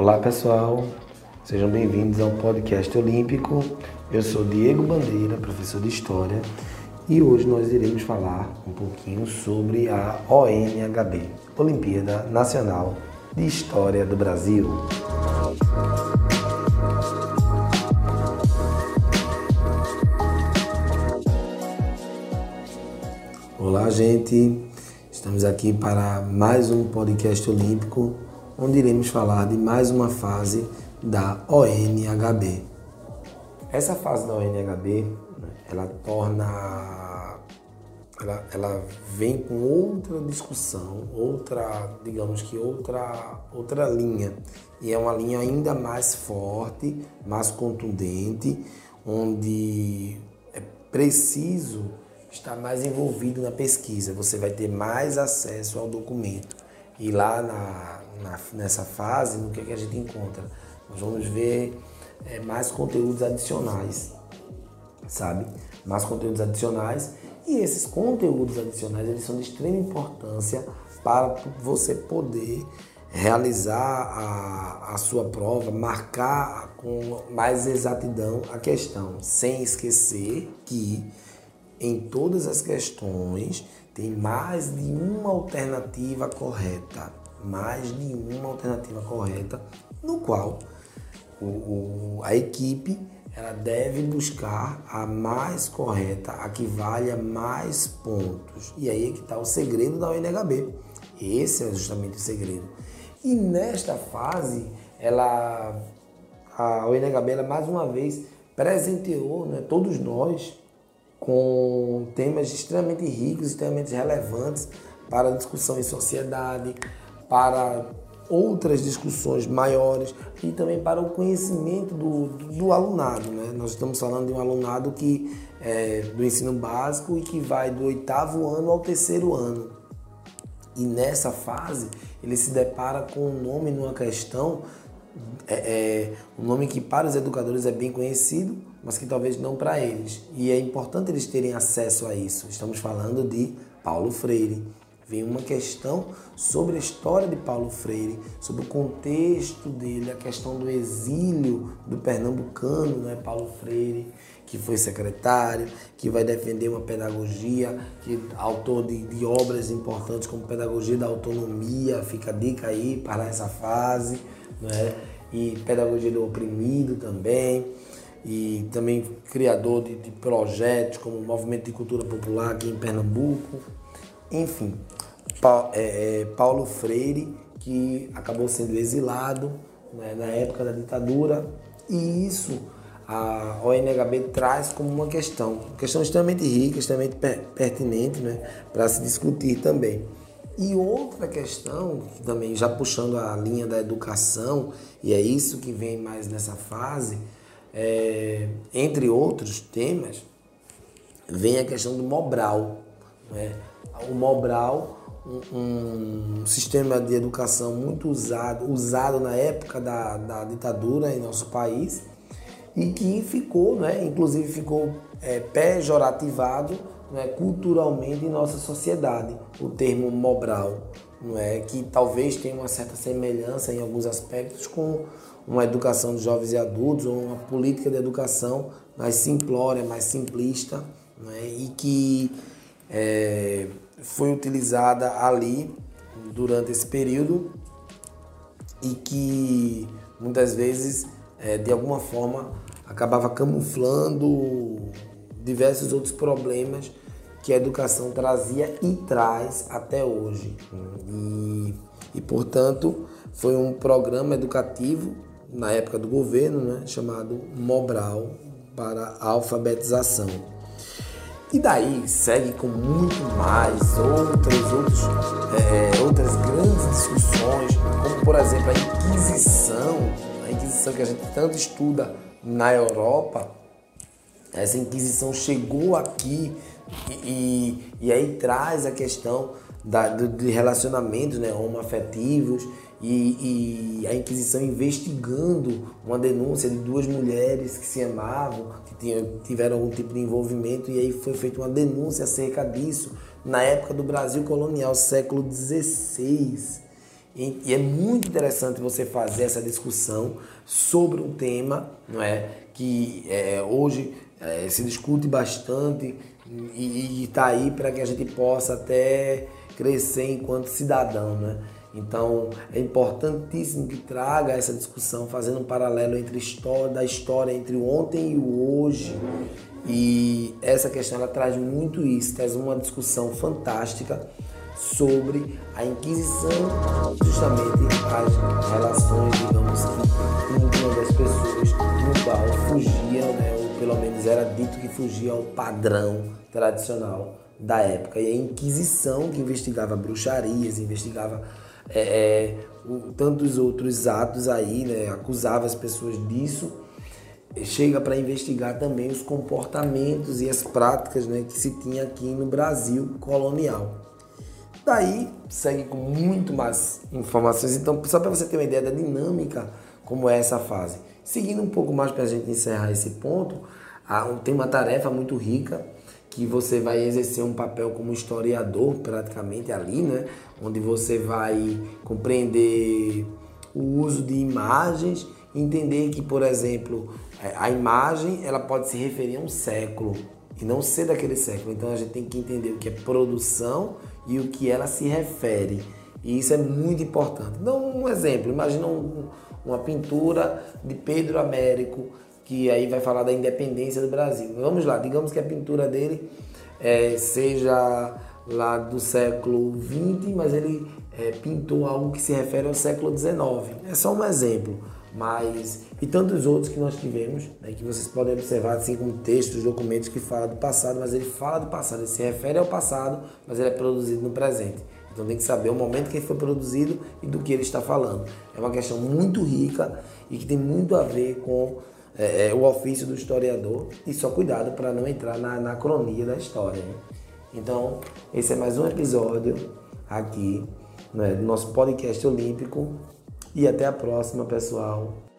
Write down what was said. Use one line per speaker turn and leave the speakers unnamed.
Olá pessoal, sejam bem-vindos ao podcast Olímpico. Eu sou Diego Bandeira, professor de História, e hoje nós iremos falar um pouquinho sobre a ONHB, Olimpíada Nacional de História do Brasil. Olá, gente. Estamos aqui para mais um podcast olímpico, onde iremos falar de mais uma fase da ONHB. Essa fase da ONHB, ela torna, ela, ela vem com outra discussão, outra, digamos que outra, outra linha, e é uma linha ainda mais forte, mais contundente, onde é preciso está mais envolvido na pesquisa, você vai ter mais acesso ao documento. E lá na, na nessa fase, no que, é que a gente encontra? Nós vamos ver é, mais conteúdos adicionais, sabe? Mais conteúdos adicionais. E esses conteúdos adicionais, eles são de extrema importância para você poder realizar a, a sua prova, marcar com mais exatidão a questão, sem esquecer que em todas as questões tem mais de uma alternativa correta, mais de uma alternativa correta, no qual o, o, a equipe ela deve buscar a mais correta, a que valha mais pontos. E aí é que está o segredo da UNHB. Esse é justamente o segredo. E nesta fase, ela, a UNHB ela, mais uma vez presenteou né, todos nós com temas extremamente ricos, extremamente relevantes para a discussão em sociedade, para outras discussões maiores e também para o conhecimento do, do, do alunado. Né? Nós estamos falando de um alunado que é do ensino básico e que vai do oitavo ano ao terceiro ano. E nessa fase ele se depara com um nome numa questão, é, é, um nome que para os educadores é bem conhecido, mas que talvez não para eles. E é importante eles terem acesso a isso. Estamos falando de Paulo Freire. Vem uma questão sobre a história de Paulo Freire, sobre o contexto dele, a questão do exílio do pernambucano, né, Paulo Freire, que foi secretário, que vai defender uma pedagogia, que autor de, de obras importantes como Pedagogia da Autonomia, fica a dica aí para essa fase, né? e Pedagogia do Oprimido também e também criador de, de, projetos como o Movimento de Cultura Popular aqui em Pernambuco. Enfim, é, é, Paulo Freire, que acabou sendo exilado né, na época da ditadura, e isso a ONHB traz como uma questão, questão extremamente rica, extremamente pertinente né, para se discutir também. E outra questão, também já puxando a linha da educação, e é isso que vem mais nessa fase, é, entre outros temas, vem a questão do Mobral. Né? O Mobral, um, um, sistema de educação muito usado, usado na época da, da ditadura em nosso país e que ficou, né, inclusive ficou é, pejorativado né, culturalmente em nossa sociedade, o termo Mobral, não é? que talvez tenha uma certa semelhança em alguns aspectos com uma educação de jovens e adultos, ou uma política de educação mais simplória, mais simplista, né? e que é, foi utilizada ali durante esse período e que muitas vezes, é, de alguma forma, acabava camuflando diversos outros problemas que a educação trazia e traz até hoje. E, e portanto, foi um programa educativo na época do governo, né, chamado Mobral para a alfabetização. E daí segue com muito mais outras, outros, é, outras grandes discussões, como por exemplo a Inquisição, a Inquisição que a gente tanto estuda na Europa. Essa Inquisição chegou aqui e, e, e aí traz a questão da, do, de relacionamentos né, homoafetivos e, e, a Inquisição investigando uma denúncia de duas mulheres que se amavam, que tinham, tiveram algum tipo de envolvimento, e aí foi feita uma denúncia acerca disso na época do Brasil colonial, século XVI. E, e é muito interessante você fazer essa discussão sobre um tema, não é, que é, hoje é, se discute bastante e está aí para que a gente possa até crescer enquanto cidadão, né? Então é importantíssimo que traga essa discussão, fazendo um paralelo entre história, da história entre o ontem e o hoje. E essa questão ela traz muito isso, traz uma discussão fantástica sobre a Inquisição, justamente as relações, digamos que íntimas das pessoas, no qual fugiam, né, ou pelo menos era dito que fugia ao padrão tradicional da época. E a Inquisição, que investigava bruxarias, investigava é, é, tantos outros atos aí, né, acusava as pessoas disso, chega para investigar também os comportamentos e as práticas né, que se tinha aqui no Brasil colonial. Daí segue com muito mais informações. Então, só para você ter uma ideia da dinâmica como é essa fase. Seguindo um pouco mais para a gente encerrar esse ponto, tem uma tarefa muito rica que você vai exercer um papel como historiador praticamente ali, né? Onde você vai compreender o uso de imagens, entender que, por exemplo, é, a imagem ela pode se referir a um século e não ser daquele século. Então a gente tem que entender o que é produção e o que ela se refere. E isso é muito importante. Dá um exemplo, imagina um, uma pintura de Pedro Américo que aí vai falar da independência do Brasil. Vamos lá, digamos que a pintura dele é, seja lá do século XX, mas ele é, pintou algo que se refere ao século XIX. É só um exemplo, mas e tantos outros que nós tivemos, né, que vocês podem observar assim como textos, documentos que falam do passado, mas ele fala do passado, ele se refere ao passado, mas ele é produzido no presente. Então tem que saber o momento que ele foi produzido e do que ele está falando. É uma questão muito rica e que tem muito a ver com é, o ofício do historiador e só cuidado para não entrar na anacronia da história. Né? Então, esse é mais um episódio aqui né, do nosso podcast olímpico e até a próxima, pessoal.